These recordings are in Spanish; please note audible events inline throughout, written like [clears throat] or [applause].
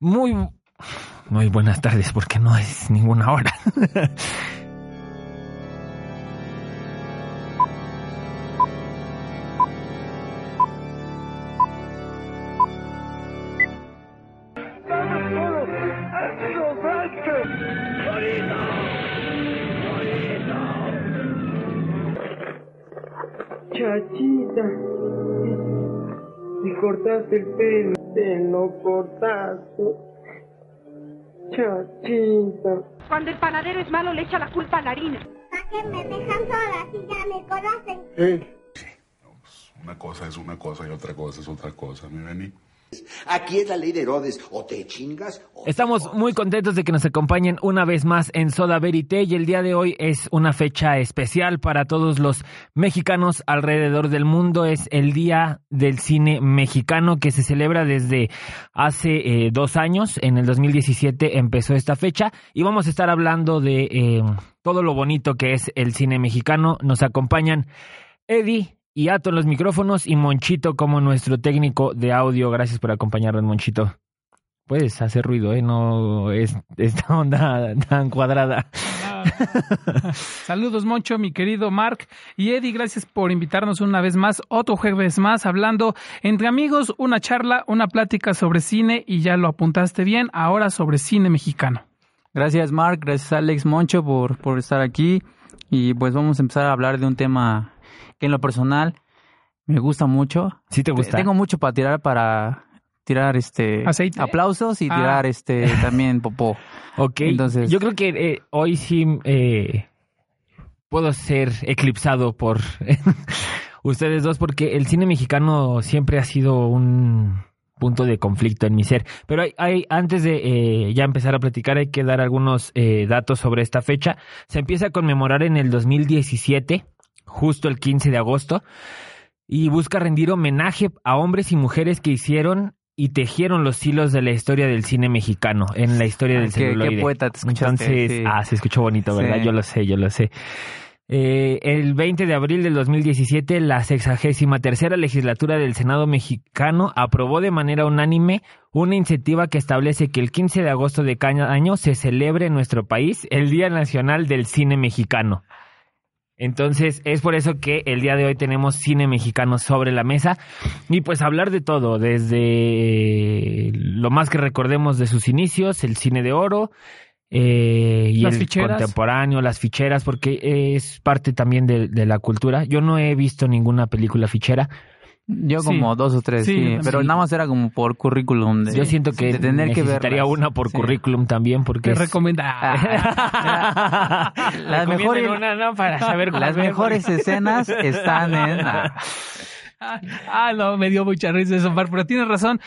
Muy, muy buenas tardes, porque no es ninguna hora. Chachita, me cortaste el pelo, te lo cortaste. Chachita. Cuando el panadero es malo le echa la culpa a la harina. ¿Para qué me dejan sola si ya me conocen? Eh, Una cosa es una cosa y otra cosa es otra cosa, mi Beni. Aquí es la ley de Herodes. O te chingas o Estamos muy contentos de que nos acompañen una vez más en Soda Verité y el día de hoy es una fecha especial para todos los mexicanos alrededor del mundo. Es el Día del Cine Mexicano que se celebra desde hace eh, dos años. En el 2017 empezó esta fecha y vamos a estar hablando de eh, todo lo bonito que es el cine mexicano. Nos acompañan Eddie. Y Ato en los micrófonos y Monchito como nuestro técnico de audio. Gracias por acompañarnos, Monchito. Puedes hacer ruido, ¿eh? No es esta [laughs] onda tan cuadrada. Saludos, Moncho, mi querido Mark. Y Eddie, gracias por invitarnos una vez más, otro jueves más, hablando entre amigos, una charla, una plática sobre cine, y ya lo apuntaste bien, ahora sobre cine mexicano. Gracias Mark, gracias Alex Moncho por, por estar aquí y pues vamos a empezar a hablar de un tema que en lo personal me gusta mucho. ¿Sí te gusta? Tengo mucho para tirar para tirar este ¿Aceite? aplausos y Ah. tirar este [laughs] también popó. Ok, Entonces- yo creo que eh, hoy sí eh, puedo ser eclipsado por [laughs] ustedes dos porque el cine mexicano siempre ha sido un punto de conflicto en mi ser. Pero hay, hay- antes de eh, ya empezar a platicar hay que dar algunos eh, datos sobre esta fecha. Se empieza a conmemorar en el 2017, justo el 15 de agosto, y busca rendir homenaje a hombres y mujeres que hicieron y tejieron los hilos de la historia del cine mexicano, en la historia Ay, del qué- qué celuloide. poeta te escuchaste, Entonces, sí. ah, se escuchó bonito, ¿verdad? Sí. Yo lo sé, yo lo sé. Eh, el 20 de abril del 2017, la sexagésima tercera legislatura del Senado mexicano aprobó de manera unánime una iniciativa que establece que el 15 de agosto de cada año se celebre en nuestro país el Día Nacional del Cine Mexicano. Entonces, es por eso que el día de hoy tenemos cine mexicano sobre la mesa y pues hablar de todo, desde lo más que recordemos de sus inicios, el cine de oro eh, y Las el ficheras. contemporáneo, las ficheras, porque es parte también de, de la cultura. Yo no he visto ninguna película fichera. Yo Sí. como dos o tres, Sí, sí, pero nada más era como por currículum. de- Yo siento que de tener que necesitaría verlas. una por Sí. currículum también, porque Te es- recomienda. Ah, [laughs] las mejores, una, ¿no? para saber [laughs] las mejores escenas están en [laughs] [laughs] ah, no, me dio mucha risa eso, Mar, pero tienes razón.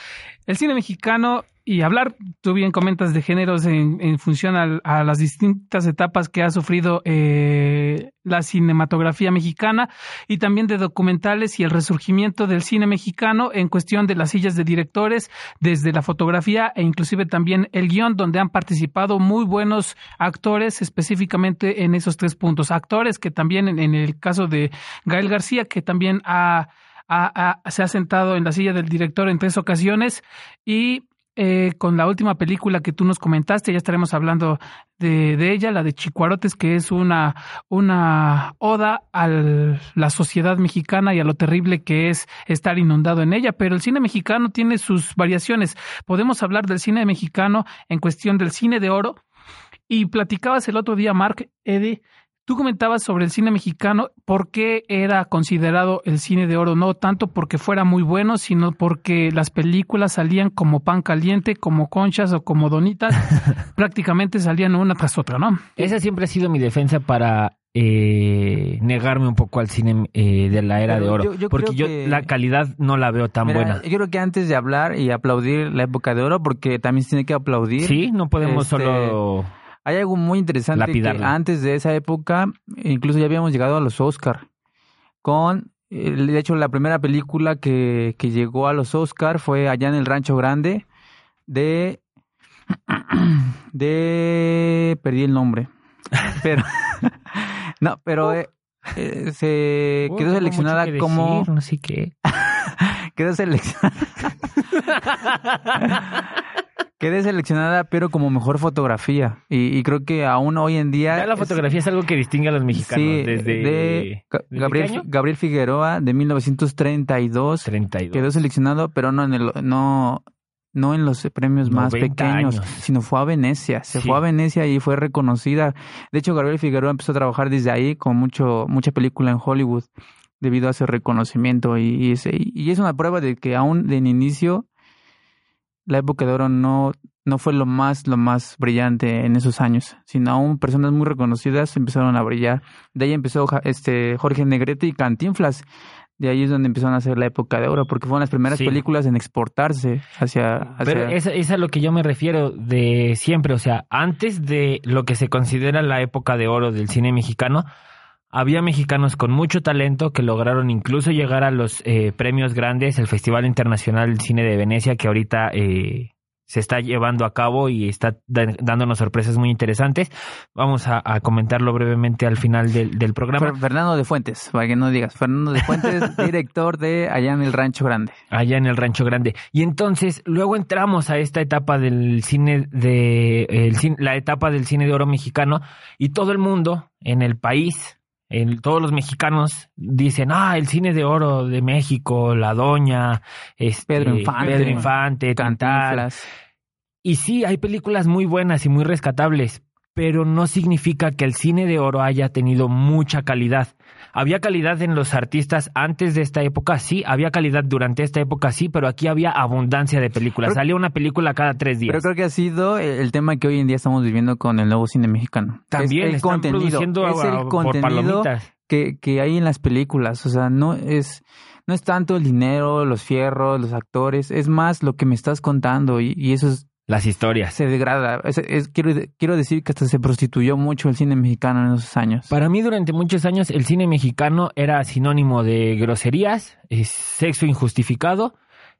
El cine mexicano y hablar, tú bien comentas de géneros en, en función al- a, las distintas etapas que ha sufrido eh, la cinematografía mexicana y también de documentales y el resurgimiento del cine mexicano en cuestión de las sillas de directores, desde la fotografía e inclusive también el guion, donde han participado muy buenos actores específicamente en esos tres puntos. Actores que también en, en el caso de Gael García, que también ha ha- se ha sentado en la silla del director en tres ocasiones y eh, con la última película que tú nos comentaste, ya estaremos hablando de, de ella, la de Chicuarotes, que es una, una oda a la sociedad mexicana y a lo terrible que es estar inundado en ella. Pero el cine mexicano tiene sus variaciones. Podemos hablar del cine mexicano en cuestión del cine de oro. Y platicabas el otro día, Mark, Eddie, Tú comentabas sobre el cine mexicano, por qué era considerado el cine de oro, no tanto porque fuera muy bueno, sino porque las películas salían como pan caliente, como conchas o como donitas, [laughs] prácticamente salían una tras otra, ¿no? Esa siempre ha sido mi defensa para eh, negarme un poco al cine eh, de la era Pero de oro. yo- yo porque yo que- la calidad no la veo tan Mira, buena. Yo creo que antes de hablar y aplaudir la época de oro, porque también se tiene que aplaudir. Sí, no podemos Este, solo... Hay algo muy interesante que antes de esa época, incluso ya habíamos llegado a los Oscar. Con, eh, de hecho, la primera película que, que llegó a los Oscar fue allá en el Rancho Grande de... [clears throat] de... perdí el nombre. [laughs] Pero... [laughs] no, pero... eh, eh, se quedó seleccionada que como... decir, no sé qué. [laughs] quedó seleccionada Quedé seleccionada, pero como mejor fotografía. Y, y creo que aún hoy en día... Ya la fotografía es, algo que distingue a los mexicanos sí, desde... de Ga- ¿desde Gabriel? Gabriel Figueroa, de 1932. 32. Quedó seleccionado, pero no en el, no, no en los premios más 90 pequeños, años. sino fue a Venecia. Se Sí. fue a Venecia y fue reconocida. De hecho, Gabriel Figueroa empezó a trabajar desde ahí con mucho, mucha película en Hollywood debido a ese reconocimiento y, y, ese- y es una prueba de que aún de en inicio la época de oro no, no fue lo más, lo más brillante en esos años, sino aún personas muy reconocidas empezaron a brillar. De ahí empezó este Jorge Negrete y Cantinflas. De ahí es donde empezaron a hacer la época de oro, porque fueron las primeras Sí. películas en exportarse hacia... hacia Pero es, es a lo que yo me refiero de siempre, o sea, antes de lo que se considera la época de oro del cine mexicano, había mexicanos con mucho talento que lograron incluso llegar a los eh, premios grandes, el Festival Internacional del Cine de Venecia, que ahorita eh, se está llevando a cabo y está dándonos sorpresas muy interesantes. Vamos a, a comentarlo brevemente al final del, del programa. Fer- Fernando de Fuentes, para que no digas. Fernando de Fuentes, [laughs] director de Allá en el Rancho Grande. allá en el Rancho Grande. Y entonces luego entramos a esta etapa del cine de el la etapa del cine de oro mexicano y todo el mundo en el país, en, todos los mexicanos dicen, ah, el cine de oro de México, La Doña, este, Pedro Infante. Pedro Infante, Tintal. Cantinflas. Y sí, hay películas muy buenas y muy rescatables, pero no significa que el cine de oro haya tenido mucha calidad. Había calidad en los artistas antes de esta época, sí, había calidad durante esta época, sí, pero aquí había abundancia de películas. Salía una película cada tres días. Pero creo que ha sido el tema que hoy en día estamos viviendo con el nuevo cine mexicano. También es el están contenido, produciendo es el por contenido palomitas. que, que hay en las películas. O sea, no es, no es tanto el dinero, los fierros, los actores, es más lo que me estás contando y, y eso es- Las historias. se degrada. Es- es- quiero, quiero decir que hasta se prostituyó mucho el cine mexicano en esos años. Para mí durante muchos años el cine mexicano era sinónimo de groserías, eh, sexo injustificado,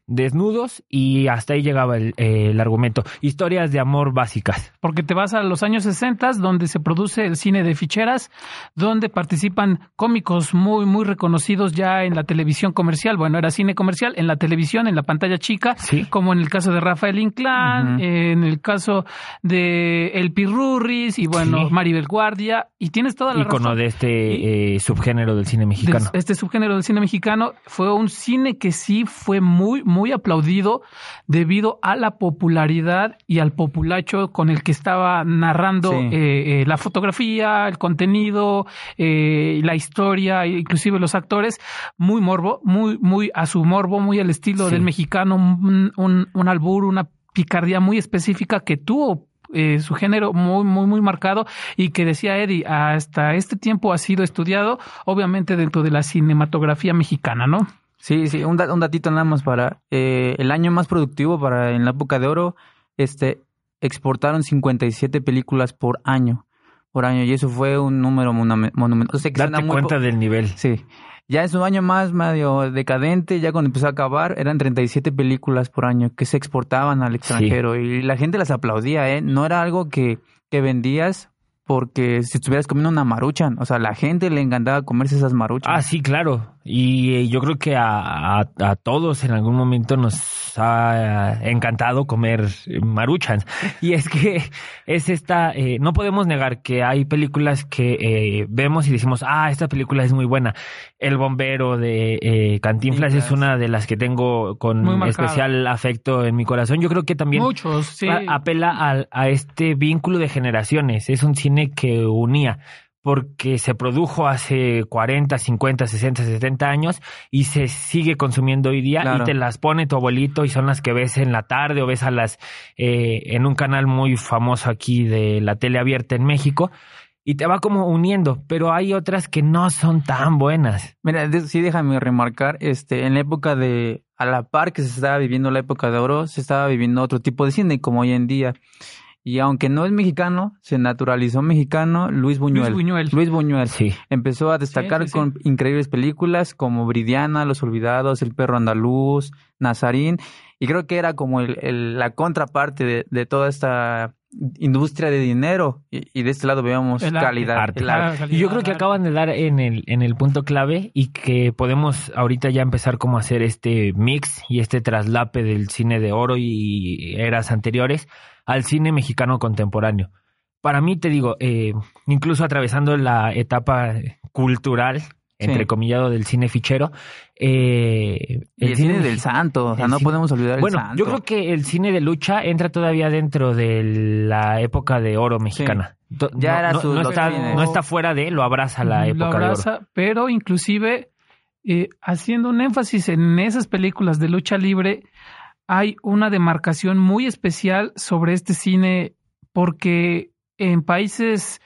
desnudos y hasta ahí llegaba el, eh, el argumento. Historias de amor básicas. Porque te vas a los años 60, donde se produce el cine de ficheras, donde participan cómicos muy, muy reconocidos ya en la televisión comercial. Bueno, era cine comercial en la televisión, en la pantalla chica, Sí. como en el caso de Rafael Inclán, en el caso de El Pirurris y bueno, Sí. Maribel Guardia. Y tienes toda la Ícono razón. de este eh, subgénero del cine de mexicano. este subgénero del cine mexicano fue un cine que sí fue muy, muy aplaudido debido a la popularidad y al populacho con el que estaba narrando Sí. eh, eh, la fotografía, el contenido, eh, la historia, inclusive los actores, muy morbo, muy, muy a su morbo, muy al estilo Sí. del mexicano, un, un, un albur, una picardía muy específica que tuvo eh, su género muy, muy, muy marcado y que decía Eddie, hasta este tiempo ha sido estudiado, obviamente dentro de la cinematografía mexicana, ¿no? Sí, sí, un, da- un datito nada más para eh, el año más productivo para en la época de oro, este exportaron 57 películas por año, por año y eso fue un número monume- monumental. O sea, Date cuenta del nivel. Sí. Ya en su año más medio decadente, ya cuando empezó a acabar, eran 37 películas por año que se exportaban al extranjero y la gente las aplaudía, ¿eh? No era algo que, que vendías porque si estuvieras comiendo una maruchan, o sea, la gente le encantaba comerse esas maruchas. Ah, sí, claro. Y eh, yo creo que a, a, a todos en algún momento nos ha encantado comer maruchans. Y es que es esta, eh, no podemos negar que hay películas que eh, vemos y decimos, ah, esta película es muy buena. El bombero de eh, Cantinflas es una de las que tengo con especial afecto en mi corazón. Yo creo que también Muchos, sí. a- apela al- a, este vínculo de generaciones. Es un cine que unía porque se produjo hace 40, 50, 60, 70 años y se sigue consumiendo hoy día Claro. y te las pone tu abuelito y son las que ves en la tarde o ves a las eh, en un canal muy famoso aquí de la tele abierta en México y te va como uniendo, pero hay otras que no son tan buenas. Mira, de- sí déjame remarcar, este, en la época de, a la par que se estaba viviendo la época de oro, se estaba viviendo otro tipo de cine como hoy en día. Y aunque no es mexicano, se naturalizó mexicano Luis Buñuel. Luis Buñuel. Luis Buñuel. Sí. Empezó a destacar Sí, sí, sí. con increíbles películas como Bridiana, Los Olvidados, El Perro Andaluz, Nazarín. Y creo que era como el, el- la contraparte de, de toda esta industria de dinero y, y de este lado veamos El arte. calidad. Arte. el arte. Y yo creo que acaban de dar en el, en el punto clave y que podemos ahorita ya empezar como a hacer este mix y este traslape del cine de oro y eras anteriores al cine mexicano contemporáneo. Para mí, te digo, eh, incluso atravesando la etapa cultural, entre comillado, del cine fichero, eh, Y el cine del santo, o sea, el no cine- podemos olvidar el Bueno, santo. yo creo que el cine de lucha entra todavía dentro de la época de oro mexicana. Ya no, era su- no está, no está fuera de, lo abraza la lo época de oro. abraza, pero inclusive eh, haciendo un énfasis en esas películas de lucha libre, hay una demarcación muy especial sobre este cine porque en países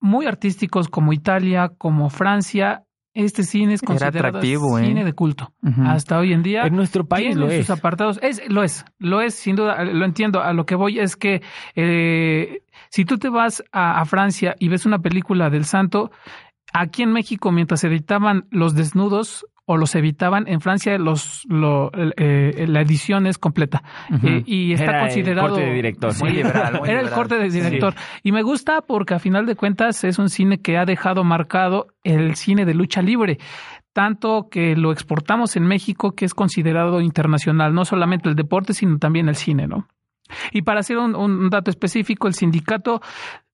muy artísticos como Italia, como Francia, este cine es Era considerado atractivo, ¿eh? cine de culto. Hasta hoy en día En nuestro país lo sus es. apartados. Es, lo es, lo es, sin duda, lo entiendo. A lo que voy es que eh, si tú te vas a, a Francia y ves una película del santo, aquí en México, mientras editaban los desnudos o los evitaban, en Francia los lo, el- eh, la edición es completa. Eh, y está Era el considerado corte de director. Muy liberal, muy era el corte de director. Y me gusta porque a final de cuentas es un cine que ha dejado marcado el cine de lucha libre. Tanto que lo exportamos en México que es considerado internacional, no solamente el deporte, sino también el cine, ¿no? Y para hacer un, un dato específico, el sindicato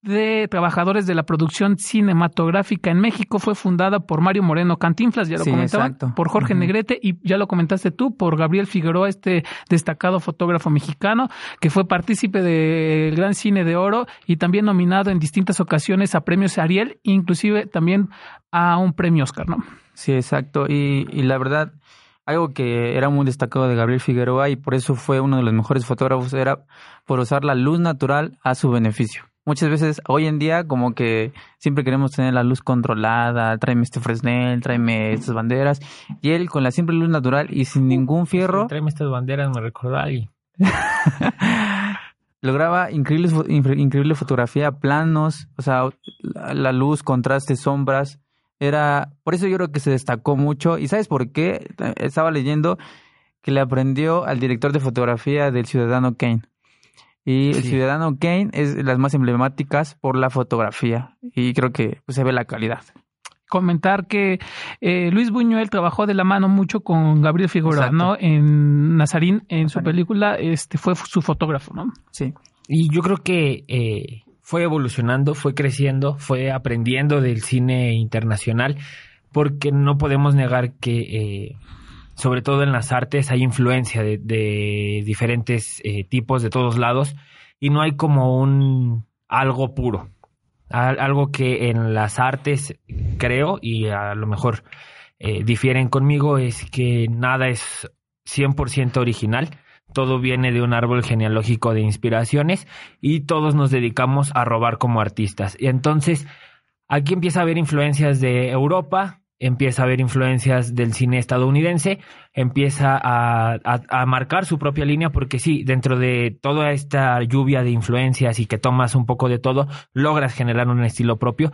de trabajadores de la producción cinematográfica en México fue fundada por Mario Moreno Cantinflas, ya lo Sí, comentaban, exacto. por Jorge. Negrete y ya lo comentaste tú, por Gabriel Figueroa, este destacado fotógrafo mexicano que fue partícipe del Gran Cine de Oro y también nominado en distintas ocasiones a premios Ariel, inclusive también a un premio Oscar, ¿no? Sí, exacto. Y, y la verdad, algo que era muy destacado de Gabriel Figueroa y por eso fue uno de los mejores fotógrafos era por usar la luz natural a su beneficio. Muchas veces, hoy en día, como que siempre queremos tener la luz controlada, tráeme este Fresnel, tráeme estas banderas, y él con la simple luz natural y sin ningún fierro, Tráeme estas banderas, me recordó a alguien. [laughs] lograba increíble, fo- incre- increíble fotografía, planos, o sea, la, la luz, contrastes, sombras. Era, por eso yo creo que se destacó mucho. ¿Y sabes por qué? Estaba leyendo que le aprendió al director de fotografía del Ciudadano Kane. Y el. Ciudadano Kane es de las más emblemáticas por la fotografía. Y creo que pues, se ve la calidad. Comentar que eh, Luis Buñuel trabajó de la mano mucho con Gabriel Figueroa, Exacto. ¿no? En Nazarín, en su película, este fue su fotógrafo, ¿no? Sí. Y yo creo que eh, fue evolucionando, fue creciendo, fue aprendiendo del cine internacional, porque no podemos negar que, eh, sobre todo en las artes, hay influencia de, diferentes eh, tipos de todos lados y no hay como un algo puro. Al- algo que en las artes creo y a lo mejor eh, difieren conmigo es que nada es 100% original. Todo viene de un árbol genealógico de inspiraciones y todos nos dedicamos a robar como artistas. Y entonces aquí empieza a haber influencias de Europa, empieza a haber influencias del cine estadounidense, empieza a, a- marcar su propia línea porque sí, dentro de toda esta lluvia de influencias y que tomas un poco de todo, logras generar un estilo propio.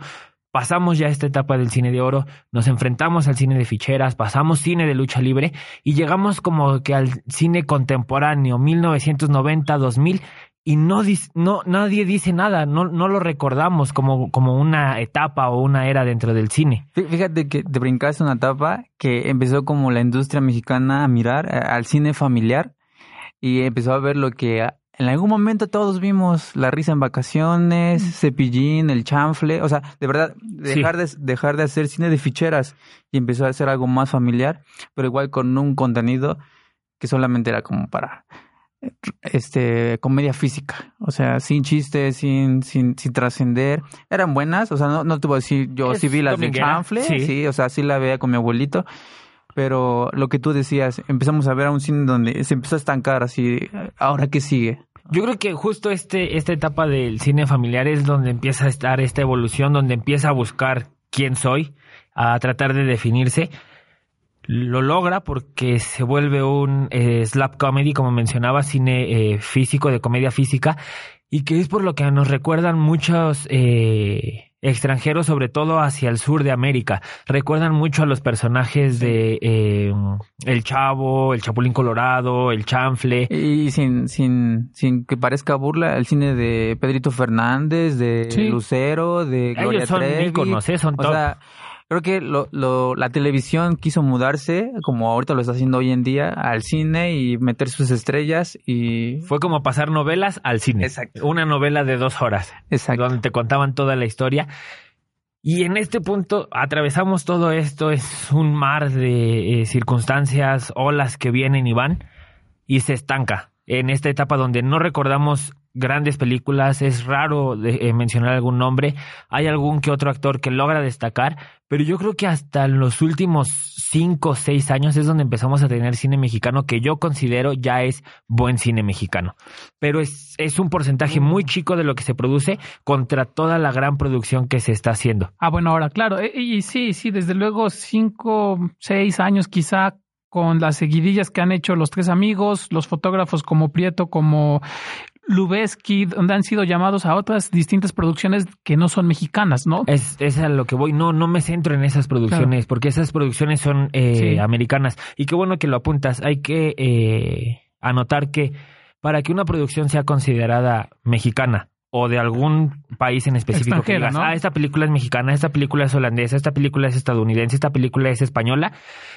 Pasamos ya esta etapa del cine de oro, nos enfrentamos al cine de ficheras, pasamos cine de lucha libre y llegamos como que al cine contemporáneo, 1990-2000, y no, no nadie dice nada, no, no lo recordamos como, como una etapa o una era dentro del cine. Fí- Fíjate que te brincaste una etapa que empezó como la industria mexicana a mirar al cine familiar y empezó a ver lo que en algún momento todos vimos, la risa en vacaciones, Cepillín, el chanfle, o sea, de verdad, dejar, de, dejar de hacer cine de ficheras y empezó a hacer algo más familiar, pero igual con un contenido que solamente era como para este comedia física, o sea, sin chistes, sin sin, sin trascender, eran buenas, o sea, no, no te voy a decir, yo sí vi las de chanfle, sí. sí, o sea, sí la veía con mi abuelito, pero lo que tú decías, empezamos a ver a un cine donde se empezó a estancar así, ahora qué sigue. Yo creo que justo este, esta etapa del cine familiar es donde empieza a estar esta evolución, donde empieza a buscar quién soy, a tratar de definirse. Lo logra porque se vuelve un eh, slap comedy, como mencionaba, cine eh, físico, de comedia física, y que es por lo que nos recuerdan muchos eh, extranjero, sobre todo hacia el sur de América. Recuerdan mucho a los personajes de eh, El Chavo, El Chapulín Colorado, El Chanfle. Y sin, sin, sin que parezca burla, el cine de Pedrito Fernández, de Sí. Lucero, de Gloria Ellos son Trevi. íconos, ¿eh? son O top. sea, creo que lo, lo, la televisión quiso mudarse, como ahorita lo está haciendo hoy en día, al cine y meter sus estrellas y... Fue como pasar novelas al cine. Exacto. Una novela de dos horas. Exacto. donde te contaban toda la historia. Y en este punto atravesamos todo esto, es un mar de eh, circunstancias, olas que vienen y van, y se estanca. En esta etapa donde no recordamos grandes películas, es raro de- eh, mencionar algún nombre, hay algún que otro actor que logra destacar, pero yo creo que hasta los últimos cinco o seis años es donde empezamos a tener cine mexicano que yo considero ya es buen cine mexicano. Pero es, es un porcentaje muy chico de lo que se produce contra toda la gran producción que se está haciendo. Ah, bueno, ahora, claro. eh, Y sí, sí, desde luego, cinco, seis años quizá con las seguidillas que han hecho los tres amigos, los fotógrafos como Prieto, como Lubeski, donde han sido llamados a otras distintas producciones que no son mexicanas, ¿no? Es, es a lo que voy. No, no me centro en esas producciones, porque esas producciones son eh, Sí. americanas. Y qué bueno que lo apuntas. Hay que eh, anotar que para que una producción sea considerada mexicana o de algún país en específico que digas, ¿no? ah, esta película es mexicana, esta película es holandesa, esta película es estadounidense, esta película es española,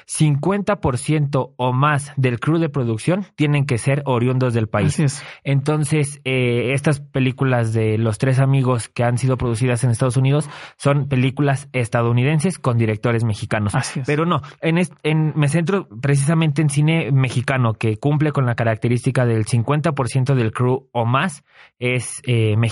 50% o más del crew de producción tienen que ser oriundos del país. Así es. Entonces, eh, estas películas de los tres amigos que han sido producidas en Estados Unidos son películas estadounidenses con directores mexicanos. Así es. Pero no, en, est- en me centro precisamente en cine mexicano que cumple con la característica del 50% del crew o más es eh, mexicano.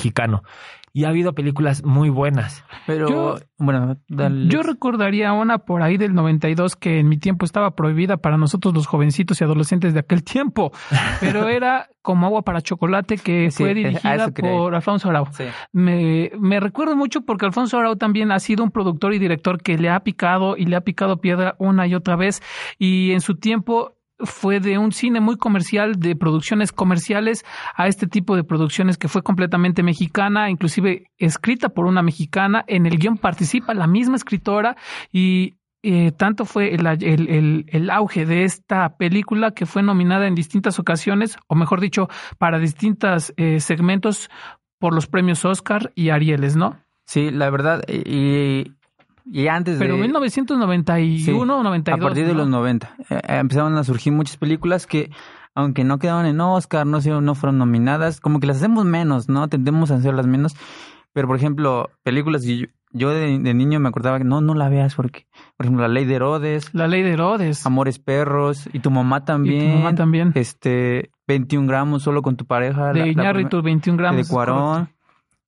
Y ha habido películas muy buenas. Pero, Yo- bueno, dale. Yo recordaría una por ahí del 92 que en mi tiempo estaba prohibida para nosotros los jovencitos y adolescentes de aquel tiempo, [laughs] pero era como agua para chocolate que Sí, fue a dirigida por Alfonso Arau. Sí. Me, me recuerdo mucho porque Alfonso Arau también ha sido un productor y director que le ha picado y le ha picado piedra una y otra vez y en su tiempo fue de un cine muy comercial, de producciones comerciales, a este tipo de producciones que fue completamente mexicana, inclusive escrita por una mexicana. En el guion participa la misma escritora y eh, tanto fue el, el- el- auge de esta película que fue nominada en distintas ocasiones, o mejor dicho, para distintos segmentos por los premios Oscar y Arieles, ¿no? Sí, la verdad, y, y antes Pero de... 1991 Sí, o 92. A partir de ¿no? los 90. eh, eh, empezaron a surgir muchas películas que, aunque no quedaron en Oscar, no, no fueron nominadas, como que las hacemos menos, ¿no? Tendemos a hacerlas menos. Pero, por ejemplo, películas que yo, yo de, de niño me acordaba que no, no la veas porque, por ejemplo, La Ley de Herodes, La ley de Herodes. Amores Perros, y tu mamá también. mamá también. Este, 21 gramos solo con tu pareja. de la- la Iñárritu, 21 primer- gramos. de Cuarón.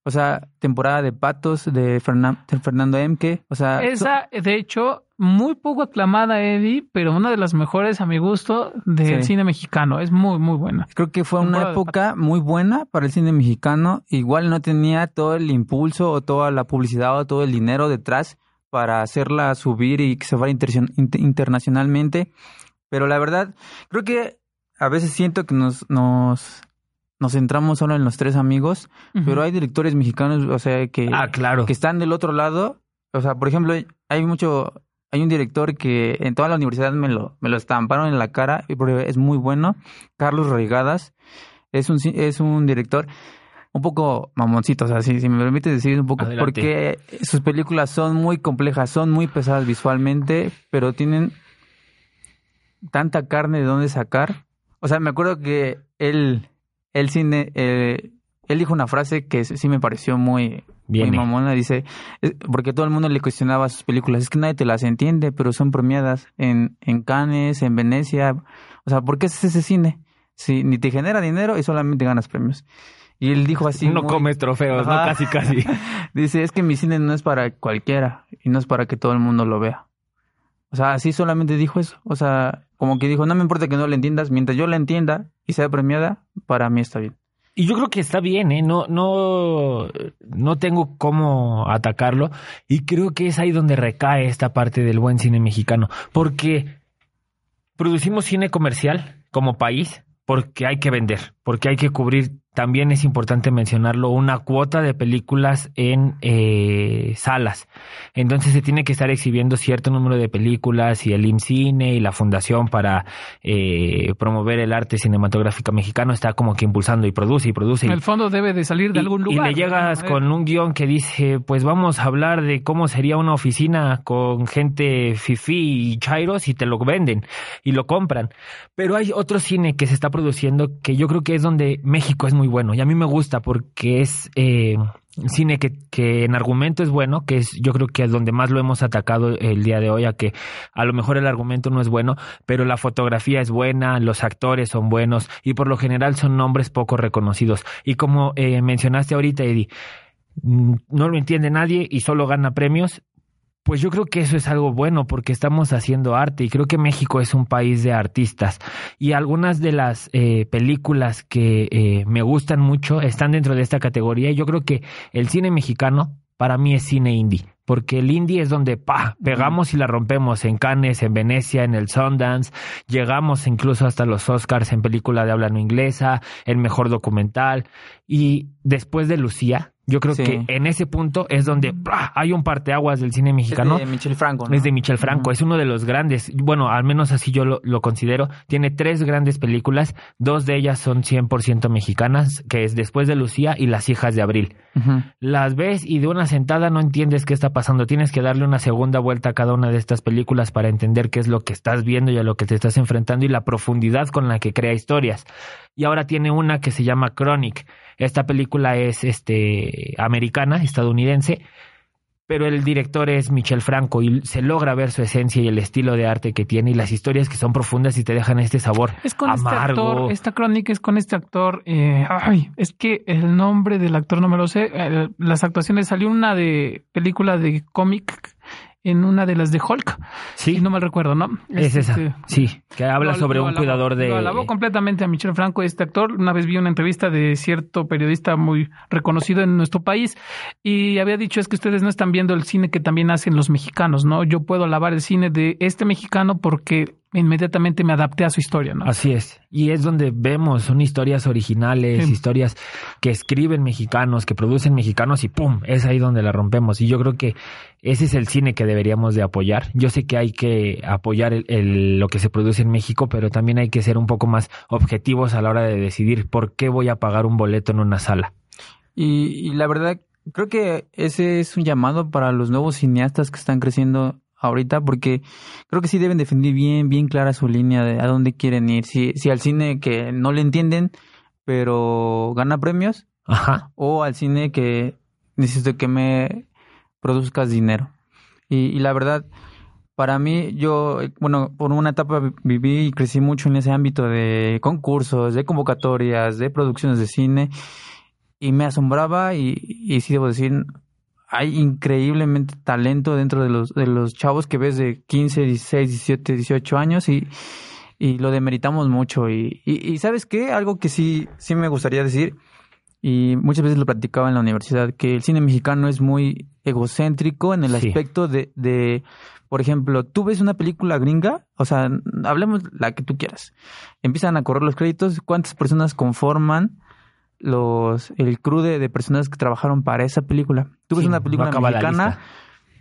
O sea, temporada de Patos de, Fernan- de Fernando Emke. O sea, Esa, de hecho, muy poco aclamada, Eddie, pero una de las mejores a mi gusto del Sí. cine mexicano. Es muy, muy buena. Creo que fue una Temporada época muy buena para el cine mexicano. Igual no tenía todo el impulso o toda la publicidad o todo el dinero detrás para hacerla subir y que se fuera inter- internacionalmente. Pero la verdad, creo que a veces siento que nos, nos, nos centramos solo en los tres amigos, pero hay directores mexicanos, o sea, que, Ah, claro. que están del otro lado. O sea, por ejemplo, hay mucho, hay un director que en toda la universidad me lo, me lo estamparon en la cara, es muy bueno, Carlos Reigadas, es un, es un director un poco mamoncito, o sea, si, si me permite decir un poco, Adelante. porque sus películas son muy complejas, son muy pesadas visualmente, pero tienen tanta carne de dónde sacar. O sea, me acuerdo que él, el cine, eh, él dijo una frase que sí me pareció muy, muy Viene. mamona. Dice, porque todo el mundo le cuestionaba sus películas. Es que nadie te las entiende, pero son premiadas en, en Cannes, en Venecia. O sea, ¿por qué haces ese cine? Si ni te genera dinero y solamente ganas premios. Y él dijo así. no muy- comes trofeos, ¿no? Casi, casi. [laughs] Dice, es que mi cine no es para cualquiera y no es para que todo el mundo lo vea. O sea, así solamente dijo eso. O sea, como que dijo, no me importa que no le entiendas, mientras yo la entienda y sea premiada, para mí está bien. Y yo creo que está bien, ¿eh? No, no, no tengo cómo atacarlo. Y creo que es ahí donde recae esta parte del buen cine mexicano. Porque producimos cine comercial como país porque hay que vender, porque hay que cubrir también es importante mencionarlo, una cuota de películas en eh, salas. Entonces se tiene que estar exhibiendo cierto número de películas y el IMCINE y la Fundación para eh, promover el arte cinematográfico mexicano está como que impulsando y produce y produce. El fondo debe de salir de y, algún y lugar. le llegas ¿no? con un guion que dice, pues vamos a hablar de cómo sería una oficina con gente fifí y chairos y te lo venden y lo compran. Pero hay otro cine que se está produciendo que yo creo que es donde México es muy bueno y a mí me gusta porque es eh, cine que, que en argumento es bueno, que es yo creo que es donde más lo hemos atacado el día de hoy, a que a lo mejor el argumento no es bueno, pero la fotografía es buena, los actores son buenos y por lo general son nombres poco reconocidos. Y como eh, mencionaste ahorita, Eddie, mm, no lo entiende nadie y solo gana premios. Pues yo creo que eso es algo bueno porque estamos haciendo arte y creo que México es un país de artistas. Y algunas de las eh, películas que eh, me gustan mucho están dentro de esta categoría. Yo creo que el cine mexicano para mí es cine indie porque el indie es donde pa pegamos y la rompemos en Cannes, en Venecia, en el Sundance, llegamos incluso hasta los Oscars en película de habla no inglesa, el mejor documental. Y después de Lucía yo creo Sí. que en ese punto es donde ¡bra! hay un parteaguas del cine mexicano. Es de Michel Franco, ¿no? Es de Michel Franco, es uno de los grandes, bueno, al menos así yo lo, lo considero. Tiene tres grandes películas, dos de ellas son 100% mexicanas, que es Después de Lucía y Las hijas de Abril. Las ves y de una sentada no entiendes qué está pasando. Tienes que darle una segunda vuelta a cada una de estas películas para entender qué es lo que estás viendo y a lo que te estás enfrentando y la profundidad con la que crea historias. Y ahora tiene una que se llama Chronic. Esta película es este americana, estadounidense, pero el director es Michel Franco y se logra ver su esencia y el estilo de arte que tiene y las historias que son profundas y te dejan este sabor Es con este amargo. actor, esta crónica es con este actor. eh, ay, es que el nombre del actor no me lo sé. las actuaciones salió una de película de cómic en una de las de Hulk. Sí, Y no me recuerdo, ¿no? es esa. este, Sí, que habla Lo- sobre lo un alabó- cuidador de... Lo alabó completamente a Michel Franco, este actor. Una vez vi una entrevista de cierto periodista muy reconocido en nuestro país y había dicho es que ustedes no están viendo el cine que también hacen los mexicanos, ¿no? Yo puedo alabar el cine de este mexicano porque inmediatamente me adapté a su historia, ¿no? Así es. Y es donde vemos, son historias originales, Sí. historias que escriben mexicanos, que producen mexicanos y ¡pum! Es ahí donde la rompemos. Y yo creo que ese es el cine que deberíamos de apoyar. Yo sé que hay que apoyar el- el- lo que se produce en México, pero también hay que ser un poco más objetivos a la hora de decidir por qué voy a pagar un boleto en una sala. Y, y la verdad, creo que ese es un llamado para los nuevos cineastas que están creciendo ahorita, porque creo que sí deben definir bien, bien clara su línea de a dónde quieren ir. Si, si al cine que no le entienden, pero gana premios, Ajá. o al cine que necesito que me produzcas dinero. Y, y la verdad, para mí, yo, bueno, por una etapa vi- viví y crecí mucho en ese ámbito de concursos, de convocatorias, de producciones de cine, y me asombraba y, y sí debo decir, hay increíblemente talento dentro de los, de los chavos que ves de 15, 16, 17, 18 años y, y lo demeritamos mucho. Y, y, y ¿sabes qué? Algo que sí, sí me gustaría decir, y muchas veces lo platicaba en la universidad, que el cine mexicano es muy egocéntrico en el Sí. aspecto de, de, por ejemplo, tú ves una película gringa, o sea, hablemos la que tú quieras, empiezan a correr los créditos, ¿cuántas personas conforman los el crew de, de personas que trabajaron para esa película? Tú ves Sí, una película mexicana, lista.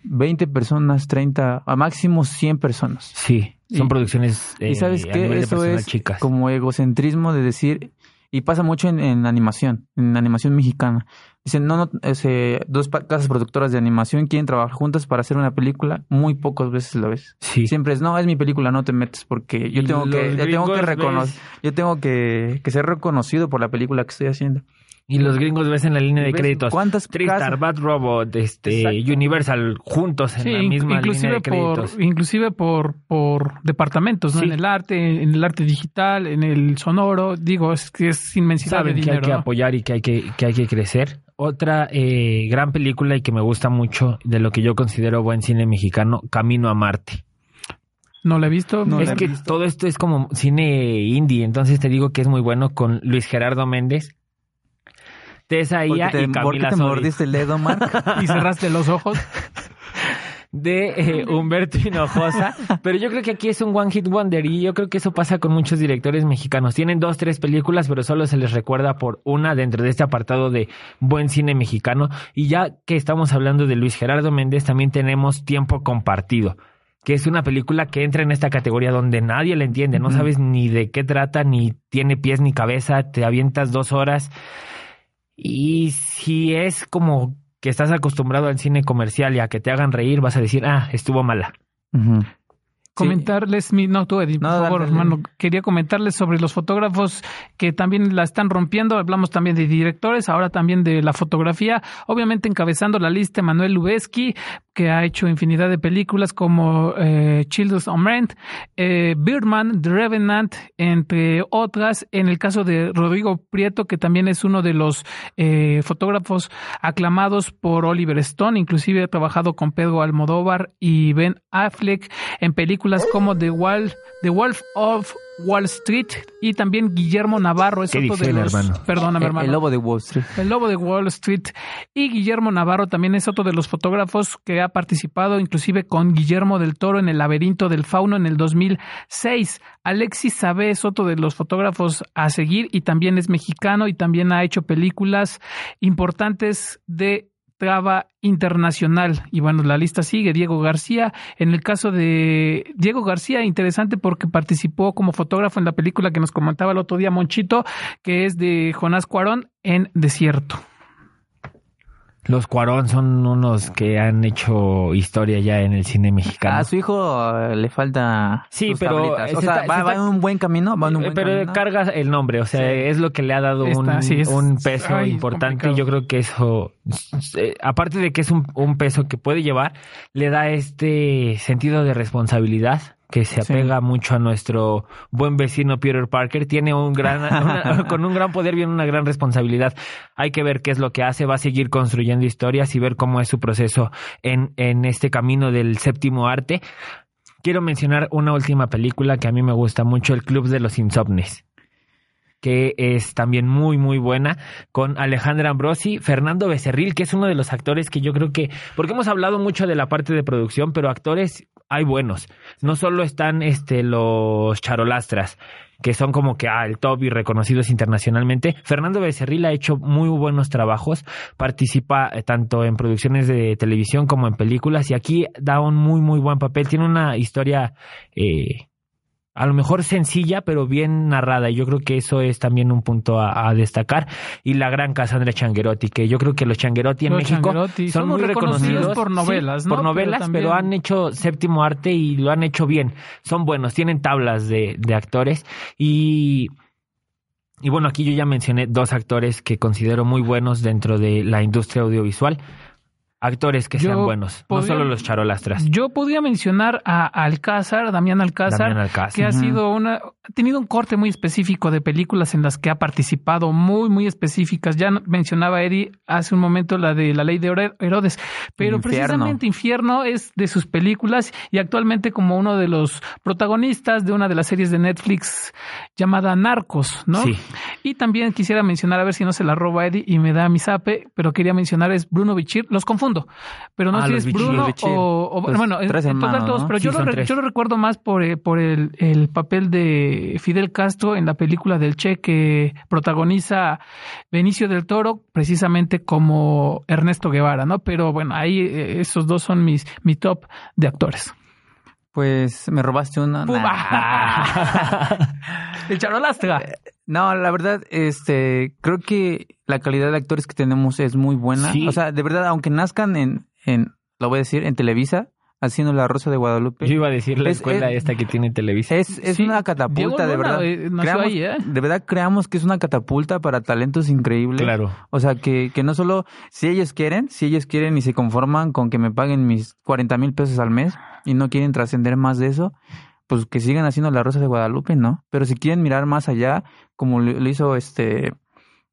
20 personas, 30, a máximo 100 personas. Sí, son Y- producciones eh, y sabes de eso es chicas. como egocentrismo de decir, y pasa mucho en, en animación, en animación mexicana. Dicen, no, no, ese, dos casas productoras de animación quieren trabajar juntas para hacer una película, muy pocas veces lo ves. Sí. Siempre es, no, es mi película, no te metes, porque yo tengo que, yo tengo que reconocer, yo tengo que, que ser reconocido por la película que estoy haciendo. Y los gringos ves en la línea de ¿Ves créditos. cuántas Tristar, Bad Robot, este, Exacto. Universal, juntos en Sí, la misma línea inclusive de créditos. por inclusive por por departamentos, ¿no? Sí. En el arte, en el arte digital, en el sonoro, digo, es que es inmensidad Saben de que hay dinero. que ¿no? apoyar y que hay que, que hay que crecer. Otra eh, gran película y que me gusta mucho de lo que yo considero buen cine mexicano, Camino a Marte. No la he visto. No es he que todo esto es como cine indie, entonces te digo que es muy bueno con Luis Gerardo Méndez, Tessa ¿Por qué Ia te, y por qué Camila te mordiste el dedo, Mark? [laughs] y cerraste los ojos. [laughs] de eh, [laughs] Humberto Hinojosa, pero yo creo que aquí es un one hit wonder y yo creo que eso pasa con muchos directores mexicanos. Tienen dos, tres películas, pero solo se les recuerda por una dentro de este apartado de buen cine mexicano. Y ya que estamos hablando de Luis Gerardo Méndez, también tenemos Tiempo Compartido que es una película que entra en esta categoría donde nadie la entiende, no sabes ni de qué trata, ni tiene pies ni cabeza, te avientas dos horas. Y si es como que estás acostumbrado al cine comercial y a que te hagan reír, vas a decir, ah, estuvo mala. Comentarles, mi, no, tú, por No, favor, dale. hermano. Quería comentarles sobre los fotógrafos que también la están rompiendo. Hablamos también de directores, ahora también de la fotografía. Obviamente encabezando la lista Manuel Lubezki, que ha hecho infinidad de películas como eh, Children's on Rent, eh, Birdman, The Revenant, entre otras. En el caso de Rodrigo Prieto, que también es uno de los eh, fotógrafos aclamados por Oliver Stone, inclusive ha trabajado con Pedro Almodóvar y Ben Affleck en películas como The, Wall, The Wolf of Wall Street y también Guillermo Navarro es ¿Qué otro de los hermano? perdóname El- hermano El lobo de Wall Street. el Lobo de Wall Street. Y Guillermo Navarro también es otro de los fotógrafos que ha participado inclusive con Guillermo del Toro en El laberinto del fauno en el 2006. Alexis Sabe es otro de los fotógrafos a seguir y también es mexicano y también ha hecho películas importantes de traba internacional. Y bueno, la lista sigue. Diego García. En el caso de Diego García, interesante porque participó como fotógrafo en la película que nos comentaba el otro día Monchito, que es de Jonás Cuarón en Desierto. Los Cuarón son unos que han hecho historia ya en el cine mexicano. A su hijo eh, le falta. Sí, sus pero tablitas. O se sea, está- va, se va está- en un buen camino. Va en un Eh, buen pero camino. carga el nombre, o sea, es lo que le ha dado Está, un, sí, es- un peso ay, importante. complicado. Yo creo que eso, eh, aparte de que es un, un peso que puede llevar, le da este sentido de responsabilidad que se Sí. apega mucho a nuestro buen vecino Peter Parker. Tiene un gran, [laughs] una- con un gran poder viene una gran responsabilidad. Hay que ver qué es lo que hace, va a seguir construyendo historias y ver cómo es su proceso en, en este camino del séptimo arte. Quiero mencionar una última película que a mí me gusta mucho, El Club de los Insomnes que es también muy muy buena con Alejandra Ambrosi, Fernando Becerril, que es uno de los actores que yo creo que porque hemos hablado mucho de la parte de producción, pero actores hay buenos. No solo están este los charolastras que son como que ah, el top y reconocidos internacionalmente. Fernando Becerril ha hecho muy buenos trabajos, participa eh, tanto en producciones de televisión como en películas y aquí da un muy muy buen papel. Tiene una historia eh, a lo mejor sencilla, pero bien narrada. Y yo creo que eso es también un punto a, a destacar. Y la gran Cassandra Changuerotti, que yo creo que los Changuerotti en Los México Changuerotti son somos muy reconocidos reconocidos por novelas, Sí, ¿no? Por Pero novelas, pero, también- han hecho séptimo arte y lo han hecho bien. Son buenos, tienen tablas de, de actores. Y. Y bueno, aquí yo ya mencioné dos actores que considero muy buenos dentro de la industria audiovisual. Actores que Yo sean buenos, no solo los charolastras. Yo podría mencionar a Alcázar, Damián Alcázar, Damián Alcázar. que ha sido una, ha tenido un corte muy específico de películas en las que ha participado, muy, muy específicas. Ya mencionaba Eddie hace un momento la de La Ley de Herodes, pero Infierno. precisamente Infierno es de sus películas y actualmente como uno de los protagonistas de una de las series de Netflix llamada Narcos, ¿no? Sí. Y también quisiera mencionar, a ver si no se la roba Eddie y me da mi zape, pero quería mencionar es Bruno Bichir, los confundo, pero no Ah, sé si es Bichir, Bruno o, o- Pues, bueno, en, en todos, ¿no? pero Sí, yo, lo, son re- tres. yo lo recuerdo más por, eh, por el, el papel de Fidel Castro en la película del Che que protagoniza Benicio del Toro, precisamente como Ernesto Guevara, ¿no? Pero bueno, ahí eh, esos dos son mis mi top de actores. Pues me robaste una. Nah. [laughs] el Charolastra. No, la verdad, este, creo que la calidad de actores que tenemos es muy buena. Sí. O sea, de verdad, aunque nazcan en, en, lo voy a decir, en Televisa, haciendo La Rosa de Guadalupe. Yo iba a decir la Es- escuela es- esta que tiene Televisa. Es, es Sí, una Diego catapulta, de verdad. eh, nació Creamos- ahí, ¿eh? De verdad creamos que es una catapulta para talentos increíbles. Claro. O sea, que, que no solo, si ellos quieren, si ellos quieren y se conforman con que me paguen mis 40 mil pesos al mes y no quieren trascender más de eso, pues que sigan haciendo la Rosa de Guadalupe, ¿no? Pero si quieren mirar más allá, como lo, hizo este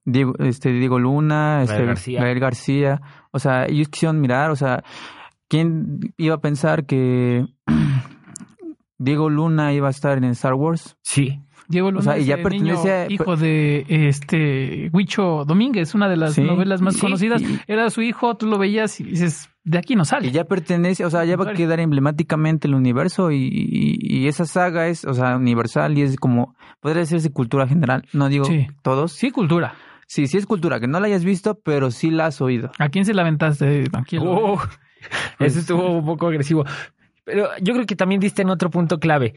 Diego, este Diego Luna, este García. Gael García, o sea, ellos quisieron mirar, o sea, ¿quién iba a pensar que [clears throat] Diego Luna iba a estar en Star Wars? Sí. Diego Luna O sea, y es ya pertenece niño a- hijo de este Huicho Domínguez, una de las Sí, novelas más sí, conocidas. y- Era su hijo, tú lo veías y dices, de aquí no sale. Y ya pertenece, o sea, ya va a quedar emblemáticamente el universo y, y- y esa saga es, o sea, universal y es como, podría decirse cultura general, no digo Sí. todos. Sí, cultura. Sí, sí es cultura, que no la hayas visto, pero sí la has oído. ¿A quién se la aventaste? Tranquilo. Oh, [laughs] eso estuvo un poco agresivo. Pero yo creo que también diste en otro punto clave.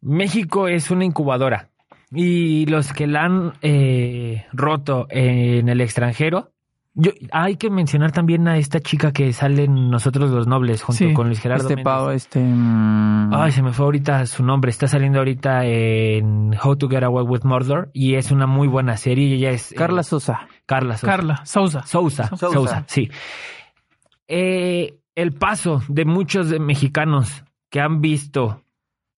México es una incubadora y los que la han eh, roto en el extranjero. Yo, hay que mencionar también a esta chica que sale en Nosotros los Nobles junto Sí, con Luis Gerardo este. Pau, este... mm, Ay, se me fue ahorita su nombre. Está saliendo ahorita en How to Get Away with Murder y es una muy buena serie. y Ella es eh, Carla Sosa. Carla Sosa. Carla, Sousa. Sousa, Sousa. Sousa, sí. Eh, el paso de muchos de mexicanos que han visto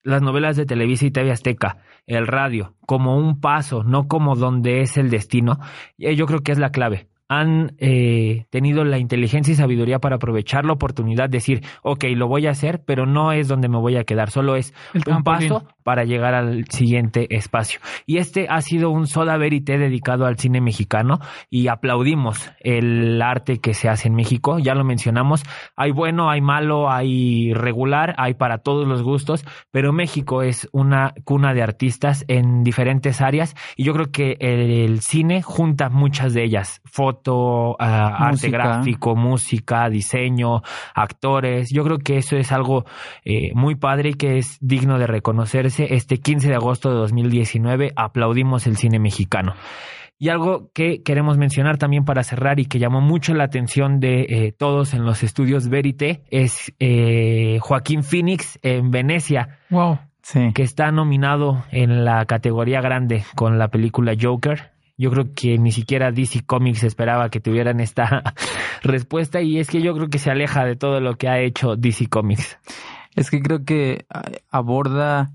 las novelas de Televisa y TV Azteca, el radio, como un paso, no como donde es el destino, eh, yo creo que es la clave. Han eh, tenido la inteligencia y sabiduría para aprovechar la oportunidad, decir, ok, lo voy a hacer, pero no es donde me voy a quedar, solo es El un paso para llegar al siguiente espacio. Y este ha sido un soda verité dedicado al cine mexicano y aplaudimos el arte que se hace en México. Ya lo mencionamos, hay bueno, hay malo, hay regular, hay para todos los gustos, pero México es una cuna de artistas en diferentes áreas y yo creo que el, cine junta muchas de ellas, foto, ah, arte gráfico, música, diseño, actores. Yo creo que eso es algo eh, muy padre y que es digno de reconocerse. Este 15 de agosto de 2019 aplaudimos el cine mexicano. Y algo que queremos mencionar también para cerrar y que llamó mucho la atención de eh, todos en los estudios Verité es eh, Joaquín Phoenix en Venecia, Wow. Sí. que está nominado en la categoría grande con la película Joker. Yo creo que ni siquiera DC Comics esperaba que tuvieran esta [laughs] respuesta y es que yo creo que se aleja de todo lo que ha hecho DC Comics. Es que creo que aborda...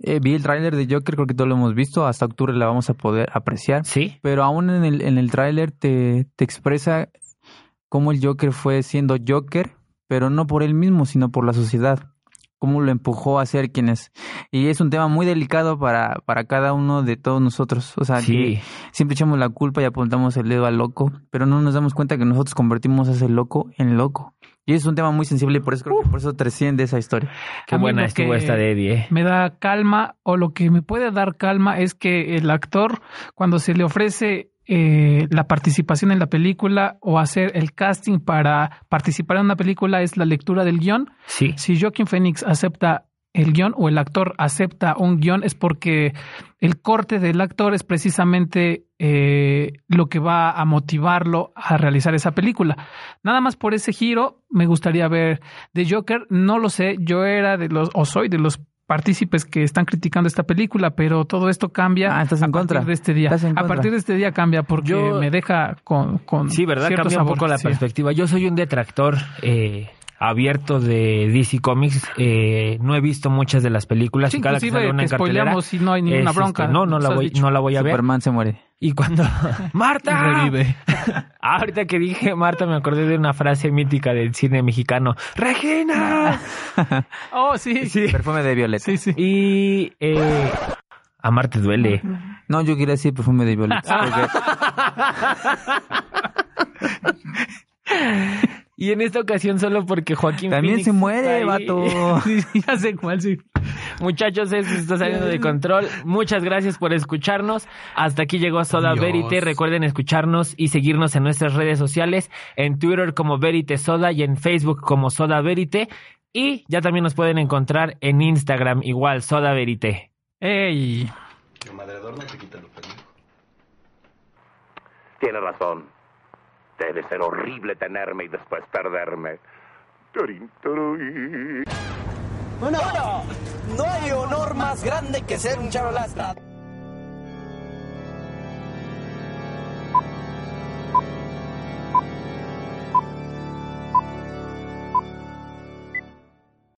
eh, vi el tráiler de Joker, creo que todos lo hemos visto, hasta octubre la vamos a poder apreciar. ¿Sí? Pero aún en el, en el tráiler te, te expresa cómo el Joker fue siendo Joker, pero no por él mismo, sino por la sociedad. Cómo lo empujó a ser quien es. Y es un tema muy delicado para, para cada uno de todos nosotros. O sea, Sí. que siempre echamos la culpa y apuntamos el dedo al loco, pero no nos damos cuenta que nosotros convertimos a ese loco en loco. Y es un tema muy sensible y por eso creo que por eso trasciende esa historia. Qué A buena estuvo esta de Eddie, ¿eh? me da calma o lo que me puede dar calma es que el actor cuando se le ofrece eh, la participación en la película o hacer el casting para participar en una película es la lectura del guion. Sí. Si Joaquin Phoenix acepta el guion o el actor acepta un guion es porque el corte del actor es precisamente eh, lo que va a motivarlo a realizar esa película. Nada más por ese giro me gustaría ver de Joker. No lo sé, yo era de los o soy de los partícipes que están criticando esta película, pero todo esto cambia Ah, estás en a partir de este día. A partir de este día cambia porque Yo- me deja con, con Sí, ¿verdad? Cambia un poco la Sí. perspectiva. Yo soy un detractor eh, abierto de DC Comics. Eh, no he visto muchas de las películas. Sí, y cada que sale una te en cartelera, spoileamos y no hay ninguna es, bronca. este, no, no la, voy, dicho. no la voy a ver. Superman se muere. Y cuando... [laughs] ¡Marta! Revive. [laughs] Ahorita que dije Marta me acordé de una frase mítica del cine mexicano. ¡Regina! [laughs] Oh, sí. Sí. Perfume de violeta. Sí, sí. Y... Eh, amar te duele. No, yo quería decir perfume de violeta. porque- Y en esta ocasión solo porque Joaquín También Phoenix se muere, vato. [laughs] Sí, sí, ya sé cuál, sí. Muchachos, esto está saliendo de [laughs] control. Muchas gracias por escucharnos. Hasta aquí llegó Soda. Verite. Recuerden escucharnos y seguirnos en nuestras redes sociales, en Twitter como Verite Soda y en Facebook como Soda Verite. Y ya también nos pueden encontrar en Instagram igual, Soda Verite. Ey. Tiene razón. Debe ser horrible tenerme y después perderme. Turuí. No hay honor más grande que ser un charolastra.